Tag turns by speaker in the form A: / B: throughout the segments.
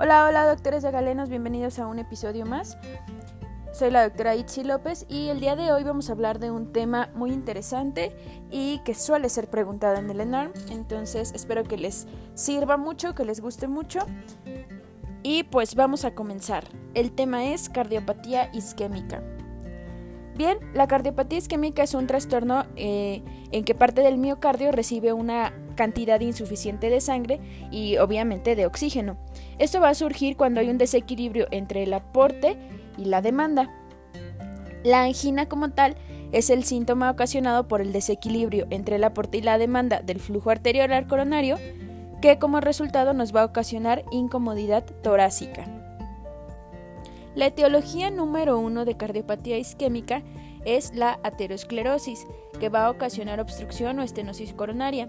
A: Hola, hola doctores de Galenos, bienvenidos a un episodio más. Soy la doctora Itzi López y el día de hoy vamos a hablar de un tema muy interesante y que suele ser preguntado en el ENARM, entonces espero que les sirva mucho, que les guste mucho. Y pues vamos a comenzar. El tema es cardiopatía isquémica. Bien, la cardiopatía isquémica es un trastorno eh, en que parte del miocardio recibe una cantidad insuficiente de sangre y obviamente de oxígeno. Esto va a surgir cuando hay un desequilibrio entre el aporte y la demanda. La angina como tal es el síntoma ocasionado por el desequilibrio entre el aporte y la demanda del flujo arterial coronario que como resultado nos va a ocasionar incomodidad torácica. La etiología número uno de cardiopatía isquémica es la aterosclerosis, que va a ocasionar obstrucción o estenosis coronaria.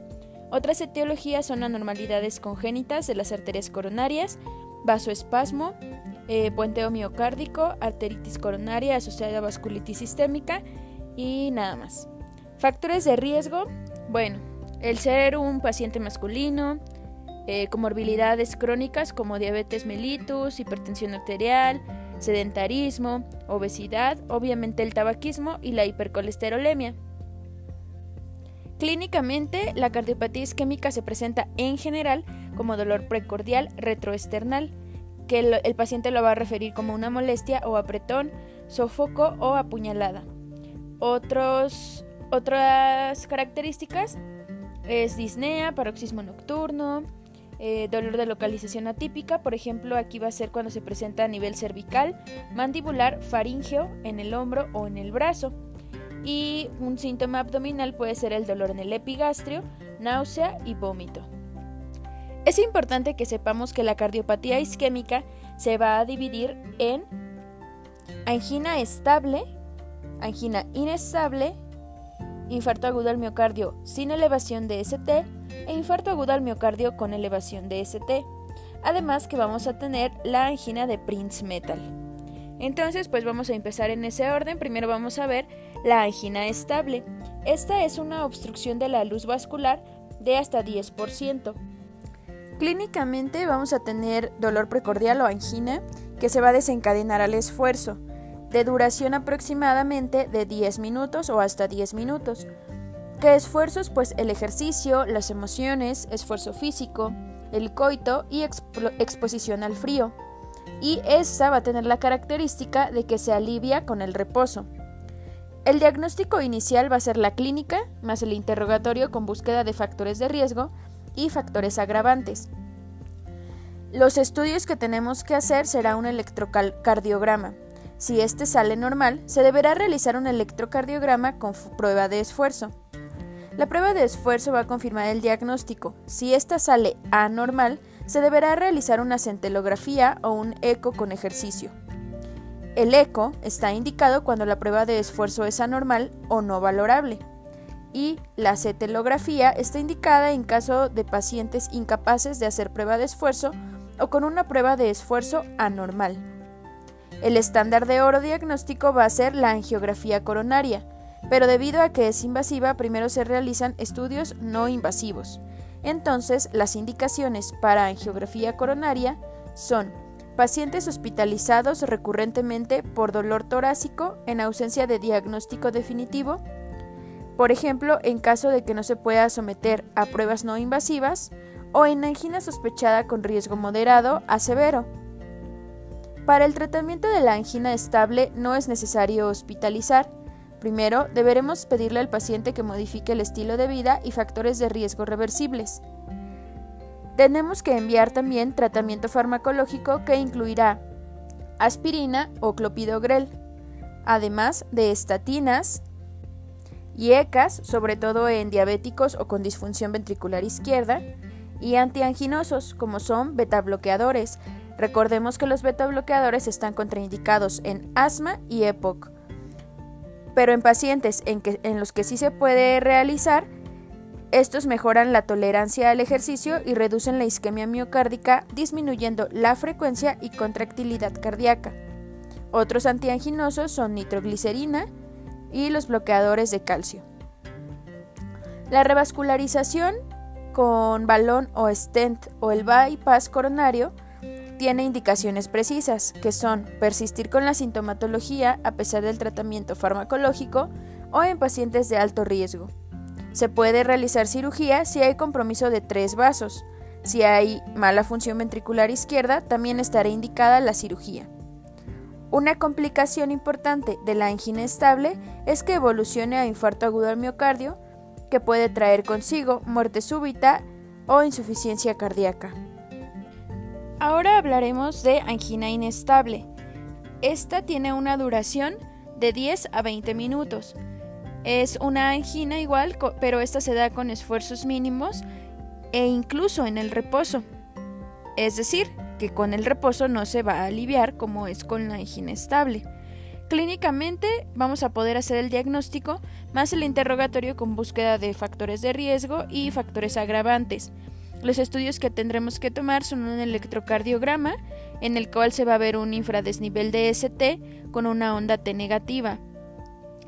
A: Otras etiologías son anormalidades congénitas de las arterias coronarias, vasoespasmo, eh, puenteo miocárdico, arteritis coronaria asociada a vasculitis sistémica y nada más. Factores de riesgo, bueno, el ser un paciente masculino, eh, comorbilidades crónicas como diabetes mellitus, hipertensión arterial, sedentarismo, obesidad, obviamente el tabaquismo y la hipercolesterolemia. Clínicamente, la cardiopatía isquémica se presenta en general como dolor precordial retroesternal, que el, paciente lo va a referir como una molestia o apretón, sofoco o apuñalada. otras características es disnea, paroxismo nocturno, eh, dolor de localización atípica, por ejemplo, aquí va a ser cuando se presenta a nivel cervical, mandibular, faríngeo, en el hombro o en el brazo. Y un síntoma abdominal puede ser el dolor en el epigastrio, náusea y vómito. Es importante que sepamos que la cardiopatía isquémica se va a dividir en angina estable, angina inestable, infarto agudo al miocardio sin elevación de ST e infarto agudo al miocardio con elevación de ST. Además que vamos a tener la angina de Prince Metal. Entonces, pues vamos a empezar en ese orden. Primero vamos a ver la angina estable. Esta es una obstrucción de la luz vascular de hasta 10%. Clínicamente vamos a tener dolor precordial o angina que se va a desencadenar al esfuerzo de duración aproximadamente de 10 minutos o hasta 10 minutos. ¿Qué esfuerzos? Pues el ejercicio, las emociones, esfuerzo físico, el coito y exposición al frío. Y esa va a tener la característica de que se alivia con el reposo. El diagnóstico inicial va a ser la clínica, más el interrogatorio con búsqueda de factores de riesgo y factores agravantes. Los estudios que tenemos que hacer será un electrocardiograma, si este sale normal, se deberá realizar un electrocardiograma con prueba de esfuerzo. La prueba de esfuerzo va a confirmar el diagnóstico. Si esta sale anormal, se deberá realizar una centelografía o un eco con ejercicio. El eco está indicado cuando la prueba de esfuerzo es anormal o no valorable. Y la cetelografía está indicada en caso de pacientes incapaces de hacer prueba de esfuerzo o con una prueba de esfuerzo anormal. El estándar de oro diagnóstico va a ser la angiografía coronaria, pero debido a que es invasiva, primero se realizan estudios no invasivos. Entonces, las indicaciones para angiografía coronaria son pacientes hospitalizados recurrentemente por dolor torácico en ausencia de diagnóstico definitivo, por ejemplo, en caso de que no se pueda someter a pruebas no invasivas, o en angina sospechada con riesgo moderado a severo, para el tratamiento de la angina estable no es necesario hospitalizar. Primero, deberemos pedirle al paciente que modifique el estilo de vida y factores de riesgo reversibles. Tenemos que enviar también tratamiento farmacológico que incluirá aspirina o clopidogrel, además de estatinas y ECAS, sobre todo en diabéticos o con disfunción ventricular izquierda, y antianginosos, como son betabloqueadores, Recordemos que los beta bloqueadores están contraindicados en asma y EPOC, pero en pacientes en, en los que sí se puede realizar, estos mejoran la tolerancia al ejercicio y reducen la isquemia miocárdica, disminuyendo la frecuencia y contractilidad cardíaca. Otros antianginosos son nitroglicerina y los bloqueadores de calcio. La revascularización con balón o stent o el bypass coronario tiene indicaciones precisas, que son persistir con la sintomatología a pesar del tratamiento farmacológico o en pacientes de alto riesgo. Se puede realizar cirugía si hay compromiso de tres vasos. Si hay mala función ventricular izquierda, también estará indicada la cirugía. Una complicación importante de la angina estable es que evolucione a infarto agudo al miocardio, que puede traer consigo muerte súbita o insuficiencia cardíaca. Ahora hablaremos de angina inestable. Esta tiene una duración de 10 a 20 minutos. Es una angina igual, pero esta se da con esfuerzos mínimos e incluso en el reposo. Es decir, que con el reposo no se va a aliviar como es con la angina estable. Clínicamente vamos a poder hacer el diagnóstico más el interrogatorio con búsqueda de factores de riesgo y factores agravantes. Los estudios que tendremos que tomar son un electrocardiograma en el cual se va a ver un infradesnivel de ST con una onda T negativa.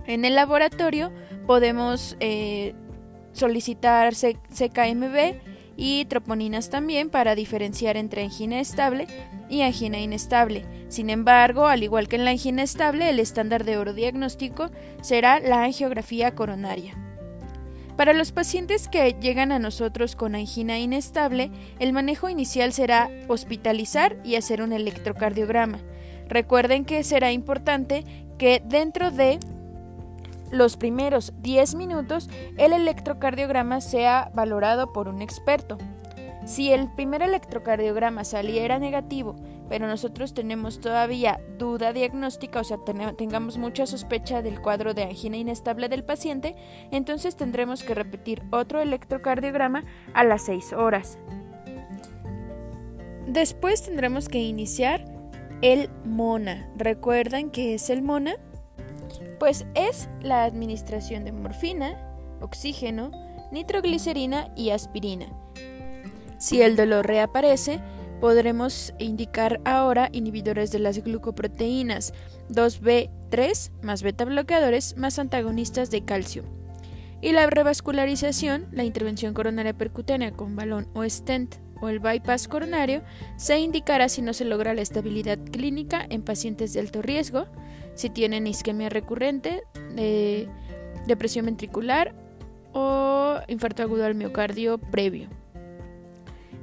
A: En el laboratorio podemos eh, solicitar CKMB y troponinas también para diferenciar entre angina estable y angina inestable. Sin embargo, al igual que en la angina estable, el estándar de oro diagnóstico será la angiografía coronaria. Para los pacientes que llegan a nosotros con angina inestable, el manejo inicial será hospitalizar y hacer un electrocardiograma. Recuerden que será importante que dentro de los primeros 10 minutos el electrocardiograma sea valorado por un experto. Si el primer electrocardiograma saliera negativo, pero nosotros tenemos todavía duda diagnóstica, o sea, tengamos mucha sospecha del cuadro de angina inestable del paciente, entonces tendremos que repetir otro electrocardiograma a las 6 horas. Después tendremos que iniciar el MONA. ¿Recuerdan qué es el MONA? Pues es la administración de morfina, oxígeno, nitroglicerina y aspirina. Si el dolor reaparece, podremos indicar ahora inhibidores de las glucoproteínas 2B3 más beta bloqueadores más antagonistas de calcio. Y la revascularización, la intervención coronaria percutánea con balón o stent o el bypass coronario, se indicará si no se logra la estabilidad clínica en pacientes de alto riesgo, si tienen isquemia recurrente, eh, depresión ventricular o infarto agudo al miocardio previo.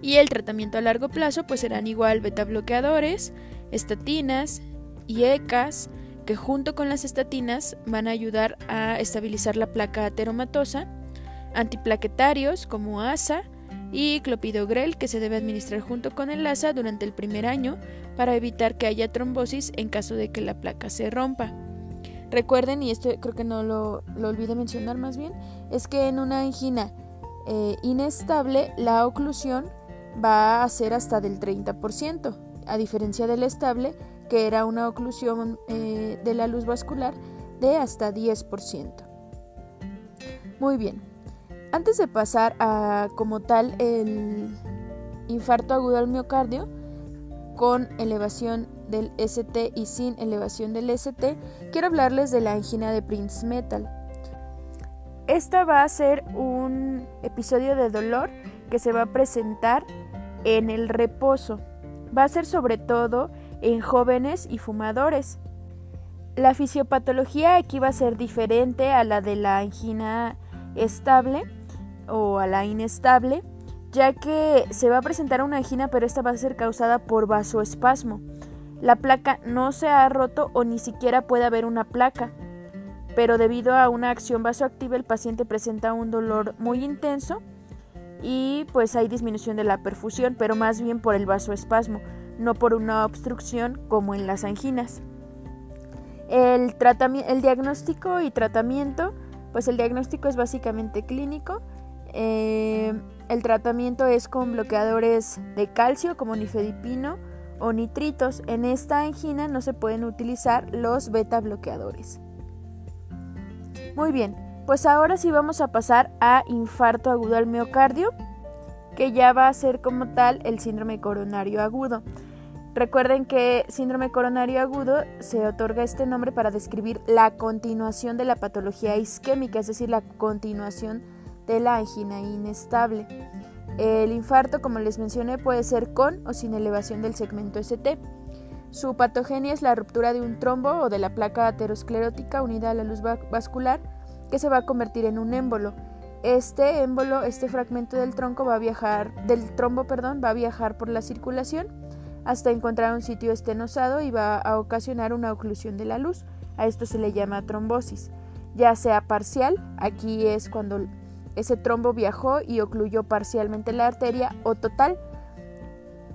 A: Y el tratamiento a largo plazo pues serán igual beta bloqueadores, estatinas y ECAS que junto con las estatinas van a ayudar a estabilizar la placa ateromatosa, antiplaquetarios como ASA, y clopidogrel que se debe administrar junto con el ASA durante el primer año para evitar que haya trombosis en caso de que la placa se rompa. Recuerden, y esto creo que no lo, lo olvidé mencionar más bien, es que en una angina eh, inestable la oclusión va a ser hasta del 30%, a diferencia del estable que era una oclusión eh, de la luz vascular de hasta 10%. Muy bien, antes de pasar a como tal el infarto agudo al miocardio con elevación del ST y sin elevación del ST, quiero hablarles de la angina de Prince Metal. Esta va a ser un episodio de dolor que se va a presentar en el reposo. Va a ser sobre todo en jóvenes y fumadores. La fisiopatología aquí va a ser diferente a la de la angina estable o a la inestable, ya que se va a presentar una angina, pero esta va a ser causada por vasoespasmo. La placa no se ha roto o ni siquiera puede haber una placa, pero debido a una acción vasoactiva el paciente presenta un dolor muy intenso y pues hay disminución de la perfusión, pero más bien por el vasoespasmo, no por una obstrucción como en las anginas. El, el diagnóstico y tratamiento, pues el diagnóstico es básicamente clínico eh, el tratamiento es con bloqueadores de calcio como nifedipino o nitritos. En esta angina no se pueden utilizar los beta bloqueadores. Muy bien, pues ahora sí vamos a pasar a infarto agudo al miocardio, que ya va a ser como tal el síndrome coronario agudo. Recuerden que síndrome coronario agudo se otorga este nombre para describir la continuación de la patología isquémica, es decir, la continuación de la angina inestable. El infarto, como les mencioné, puede ser con o sin elevación del segmento ST. Su patogenia es la ruptura de un trombo o de la placa aterosclerótica unida a la luz vascular que se va a convertir en un émbolo. Este émbolo, este fragmento del tronco va a viajar, del trombo, perdón, va a viajar por la circulación hasta encontrar un sitio estenosado y va a ocasionar una oclusión de la luz. A esto se le llama trombosis, ya sea parcial, aquí es cuando ese trombo viajó y ocluyó parcialmente la arteria, o total,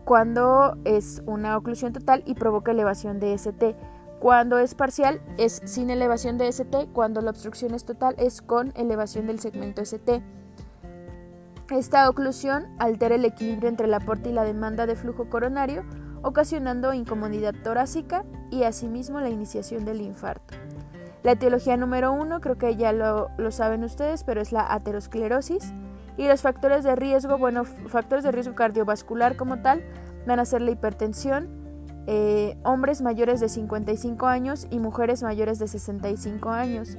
A: cuando es una oclusión total y provoca elevación de ST. Cuando es parcial es sin elevación de ST, cuando la obstrucción es total es con elevación del segmento ST. Esta oclusión altera el equilibrio entre el aporte y la demanda de flujo coronario, ocasionando incomodidad torácica y asimismo la iniciación del infarto. La etiología número uno, creo que ya lo, saben ustedes, pero es la aterosclerosis. Y los factores de riesgo, bueno, factores de riesgo cardiovascular como tal, van a ser la hipertensión, eh, hombres mayores de 55 años y mujeres mayores de 65 años,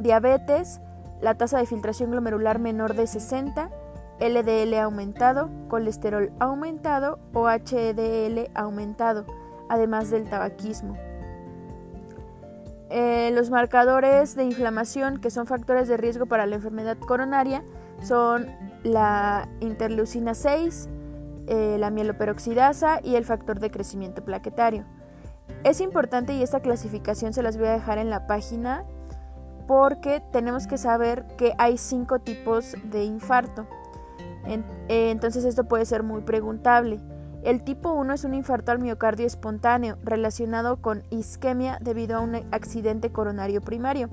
A: diabetes, la tasa de filtración glomerular menor de 60, LDL aumentado, colesterol aumentado o HDL aumentado, además del tabaquismo. Eh, los marcadores de inflamación, que son factores de riesgo para la enfermedad coronaria, son la interleucina 6, eh, la mieloperoxidasa y el factor de crecimiento plaquetario. Es importante y esta clasificación se las voy a dejar en la página porque tenemos que saber que hay cinco tipos de infarto. Eh, entonces esto puede ser muy preguntable. El tipo 1 es un infarto al miocardio espontáneo relacionado con isquemia debido a un accidente coronario primario,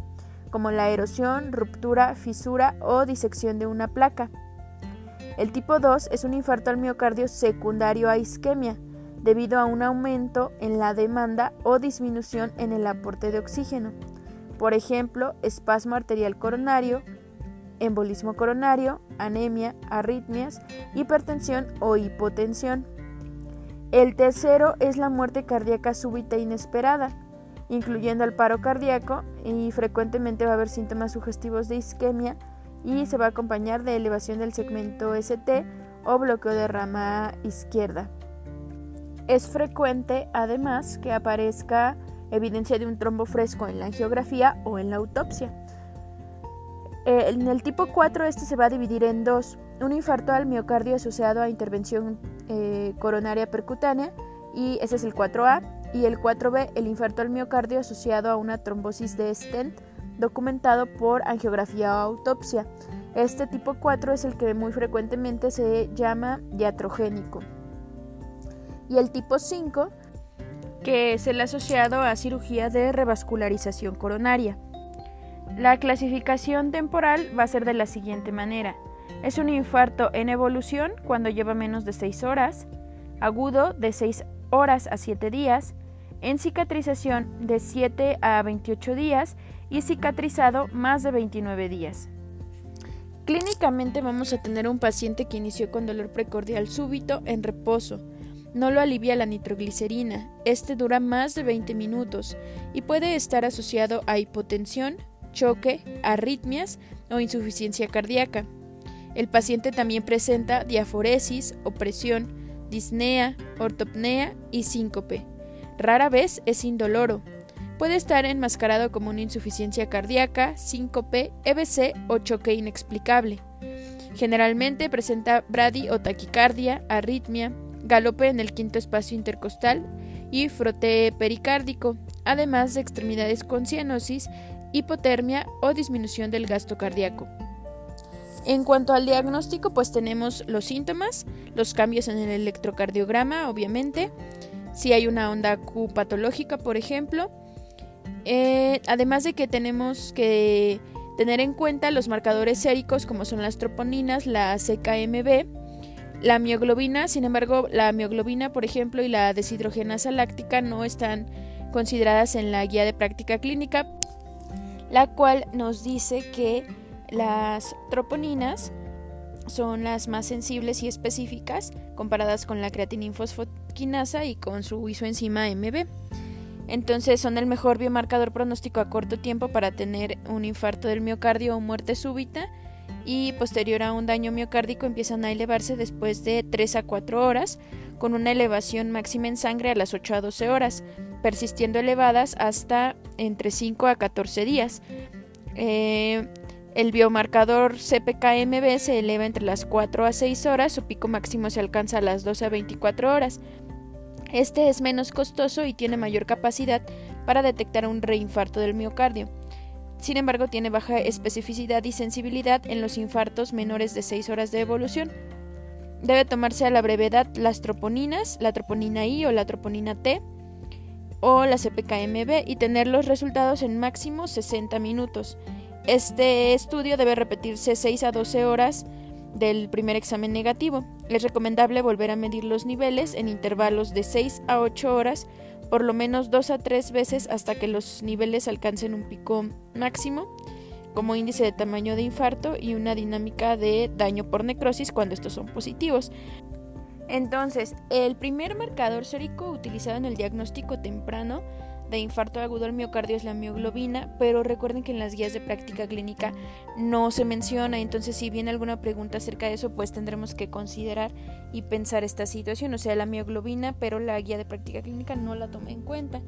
A: como la erosión, ruptura, fisura o disección de una placa. El tipo 2 es un infarto al miocardio secundario a isquemia, debido a un aumento en la demanda o disminución en el aporte de oxígeno. Por ejemplo, espasmo arterial coronario, embolismo coronario, anemia, arritmias, hipertensión o hipotensión. El tercero es la muerte cardíaca súbita e inesperada, incluyendo el paro cardíaco y frecuentemente va a haber síntomas sugestivos de isquemia y se va a acompañar de elevación del segmento ST o bloqueo de rama izquierda. Es frecuente, además, que aparezca evidencia de un trombo fresco en la angiografía o en la autopsia. Eh, en el tipo 4 este se va a dividir en dos, un infarto al miocardio asociado a intervención eh, coronaria percutánea y ese es el 4A y el 4B el infarto al miocardio asociado a una trombosis de stent documentado por angiografía o autopsia. Este tipo 4 es el que muy frecuentemente se llama diatrogénico. Y el tipo 5, que es el asociado a cirugía de revascularización coronaria. La clasificación temporal va a ser de la siguiente manera. Es un infarto en evolución cuando lleva menos de 6 horas, agudo de 6 horas a 7 días, en cicatrización de 7 a 28 días y cicatrizado más de 29 días. Clínicamente vamos a tener un paciente que inició con dolor precordial súbito en reposo. No lo alivia la nitroglicerina. Este dura más de 20 minutos y puede estar asociado a hipotensión, choque, arritmias o insuficiencia cardíaca. El paciente también presenta diaforesis, opresión, disnea, ortopnea y síncope. Rara vez es indoloro. Puede estar enmascarado como una insuficiencia cardíaca, síncope, EBC o choque inexplicable. Generalmente presenta brady o taquicardia, arritmia, galope en el quinto espacio intercostal y frote pericárdico, además de extremidades con cianosis, hipotermia o disminución del gasto cardíaco. En cuanto al diagnóstico, pues tenemos los síntomas, los cambios en el electrocardiograma, obviamente, si hay una onda Q patológica, por ejemplo, eh, además de que tenemos que tener en cuenta los marcadores séricos como son las troponinas, la CKMB, la mioglobina, sin embargo, la mioglobina, por ejemplo, y la deshidrogenasa láctica no están consideradas en la guía de práctica clínica, la cual nos dice que las troponinas son las más sensibles y específicas comparadas con la creatininfosfoquinasa y con su isoenzima MB. Entonces son el mejor biomarcador pronóstico a corto tiempo para tener un infarto del miocardio o muerte súbita y posterior a un daño miocárdico empiezan a elevarse después de 3 a 4 horas, con una elevación máxima en sangre a las 8 a 12 horas, persistiendo elevadas hasta entre 5 a 14 días. Eh, el biomarcador CPKMB se eleva entre las 4 a 6 horas, su pico máximo se alcanza a las 12 a 24 horas. Este es menos costoso y tiene mayor capacidad para detectar un reinfarto del miocardio. Sin embargo, tiene baja especificidad y sensibilidad en los infartos menores de 6 horas de evolución. Debe tomarse a la brevedad las troponinas, la troponina I o la troponina T o la CPKMB y tener los resultados en máximo 60 minutos. Este estudio debe repetirse 6 a 12 horas del primer examen negativo. Es recomendable volver a medir los niveles en intervalos de 6 a 8 horas, por lo menos 2 a 3 veces hasta que los niveles alcancen un pico máximo, como índice de tamaño de infarto y una dinámica de daño por necrosis cuando estos son positivos. Entonces, el primer marcador sérico utilizado en el diagnóstico temprano de infarto agudo al miocardio es la mioglobina, pero recuerden que en las guías de práctica clínica no se menciona, entonces si viene alguna pregunta acerca de eso, pues tendremos que considerar y pensar esta situación, o sea, la mioglobina, pero la guía de práctica clínica no la toma en cuenta.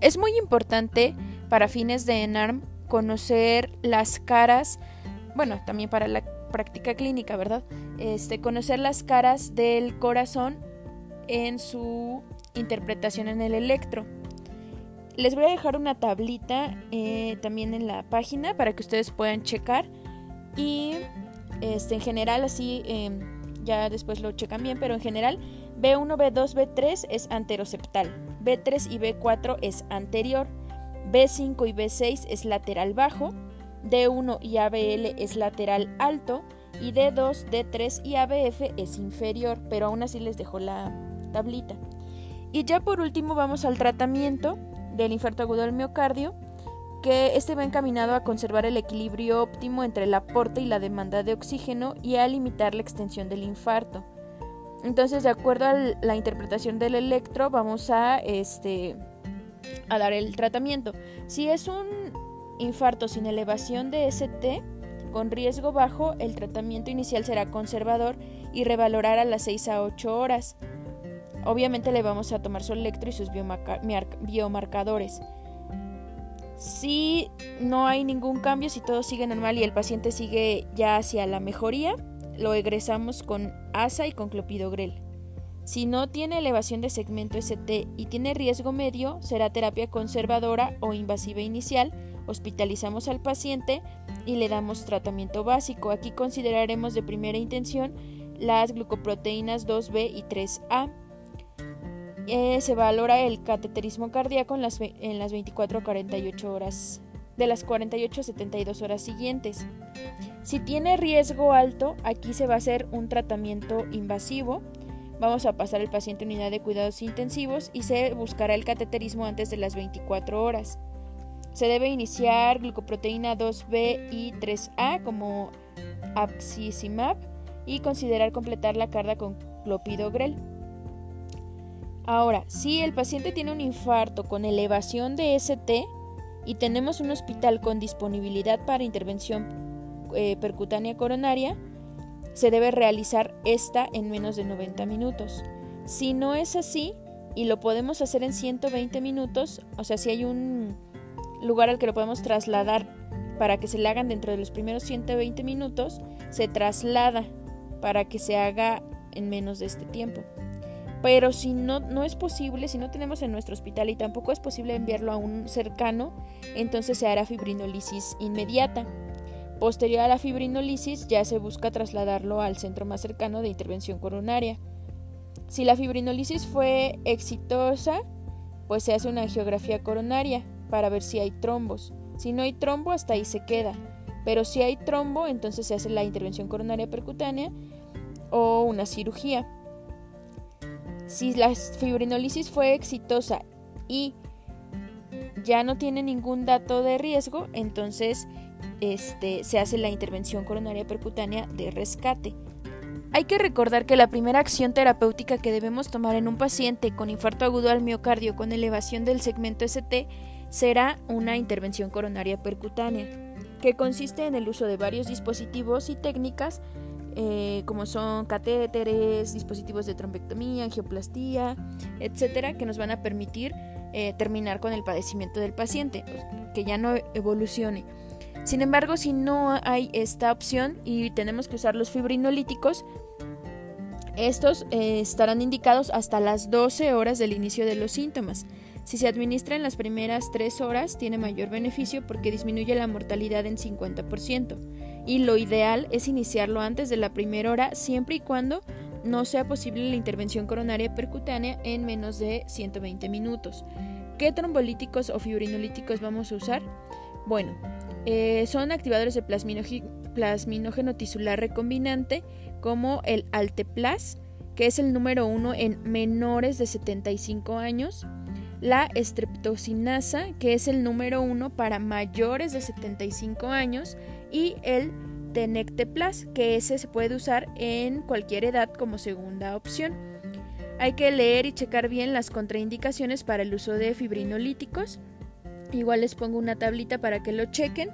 A: Es muy importante para fines de ENARM conocer las caras, bueno, también para la práctica clínica, ¿verdad? Este, conocer las caras del corazón en su interpretación en el electro. Les voy a dejar una tablita eh, también en la página para que ustedes puedan checar. Y este, en general, así em, ya después lo checan bien, pero en general B1, B2, B3 es anteroceptal, B3 y B4 es anterior, B5 y B6 es lateral bajo, D1 y ABL es lateral alto. Y D2, D3 y ABF es inferior, pero aún así les dejo la tablita. Y ya por último vamos al tratamiento del infarto agudo del miocardio, que este va encaminado a conservar el equilibrio óptimo entre el aporte y la demanda de oxígeno y a limitar la extensión del infarto. Entonces, de acuerdo a la interpretación del electro, vamos a, este, a dar el tratamiento. Si es un infarto sin elevación de ST, con riesgo bajo, el tratamiento inicial será conservador y revalorar a las 6 a 8 horas. Obviamente le vamos a tomar su electro y sus biomarcadores. Si no hay ningún cambio, si todo sigue normal y el paciente sigue ya hacia la mejoría, lo egresamos con ASA y con clopidogrel. Si no tiene elevación de segmento ST y tiene riesgo medio, será terapia conservadora o invasiva inicial. Hospitalizamos al paciente y le damos tratamiento básico. Aquí consideraremos de primera intención las glucoproteínas 2B y 3A eh, se valora el cateterismo cardíaco en las, en las 24 a 48 horas, de las 48 a 72 horas siguientes. Si tiene riesgo alto, aquí se va a hacer un tratamiento invasivo. Vamos a pasar el paciente a unidad de cuidados intensivos y se buscará el cateterismo antes de las 24 horas. Se debe iniciar glucoproteína 2B y 3A como abscisimmab y considerar completar la carga con clopidogrel. Ahora, si el paciente tiene un infarto con elevación de ST y tenemos un hospital con disponibilidad para intervención eh, percutánea coronaria, se debe realizar esta en menos de 90 minutos. Si no es así y lo podemos hacer en 120 minutos, o sea, si hay un lugar al que lo podemos trasladar para que se le hagan dentro de los primeros 120 minutos, se traslada para que se haga en menos de este tiempo. Pero si no, no es posible, si no tenemos en nuestro hospital y tampoco es posible enviarlo a un cercano, entonces se hará fibrinolisis inmediata. Posterior a la fibrinolisis ya se busca trasladarlo al centro más cercano de intervención coronaria. Si la fibrinolisis fue exitosa, pues se hace una angiografía coronaria para ver si hay trombos. Si no hay trombo, hasta ahí se queda. Pero si hay trombo, entonces se hace la intervención coronaria percutánea o una cirugía. Si la fibrinolisis fue exitosa y ya no tiene ningún dato de riesgo, entonces este, se hace la intervención coronaria percutánea de rescate. Hay que recordar que la primera acción terapéutica que debemos tomar en un paciente con infarto agudo al miocardio con elevación del segmento ST será una intervención coronaria percutánea. que consiste en el uso de varios dispositivos y técnicas eh, como son catéteres, dispositivos de trombectomía, angioplastía, etcétera, que nos van a permitir eh, terminar con el padecimiento del paciente, que ya no evolucione. Sin embargo, si no hay esta opción y tenemos que usar los fibrinolíticos, estos eh, estarán indicados hasta las 12 horas del inicio de los síntomas. Si se administra en las primeras 3 horas, tiene mayor beneficio porque disminuye la mortalidad en 50%. Y lo ideal es iniciarlo antes de la primera hora, siempre y cuando no sea posible la intervención coronaria percutánea en menos de 120 minutos. ¿Qué trombolíticos o fibrinolíticos vamos a usar? Bueno, eh, son activadores de plasminógeno tisular recombinante como el Alteplas, que es el número uno en menores de 75 años, la estreptocinasa, que es el número uno para mayores de 75 años, y el Tenecteplas, que ese se puede usar en cualquier edad como segunda opción. Hay que leer y checar bien las contraindicaciones para el uso de fibrinolíticos. Igual les pongo una tablita para que lo chequen.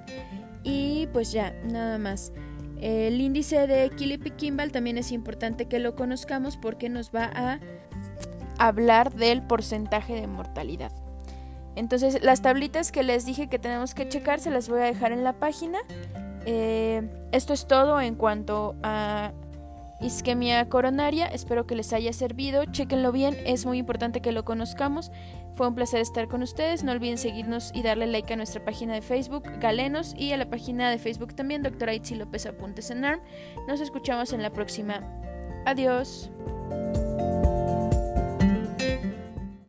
A: Y pues ya, nada más. El índice de Killipi-Kimball también es importante que lo conozcamos porque nos va a hablar del porcentaje de mortalidad. Entonces, las tablitas que les dije que tenemos que checar se las voy a dejar en la página. Eh, esto es todo en cuanto a isquemia coronaria. Espero que les haya servido. Chequenlo bien, es muy importante que lo conozcamos. Fue un placer estar con ustedes. No olviden seguirnos y darle like a nuestra página de Facebook, Galenos, y a la página de Facebook también, doctora Itzi López Apuntes en ARM. Nos escuchamos en la próxima. Adiós.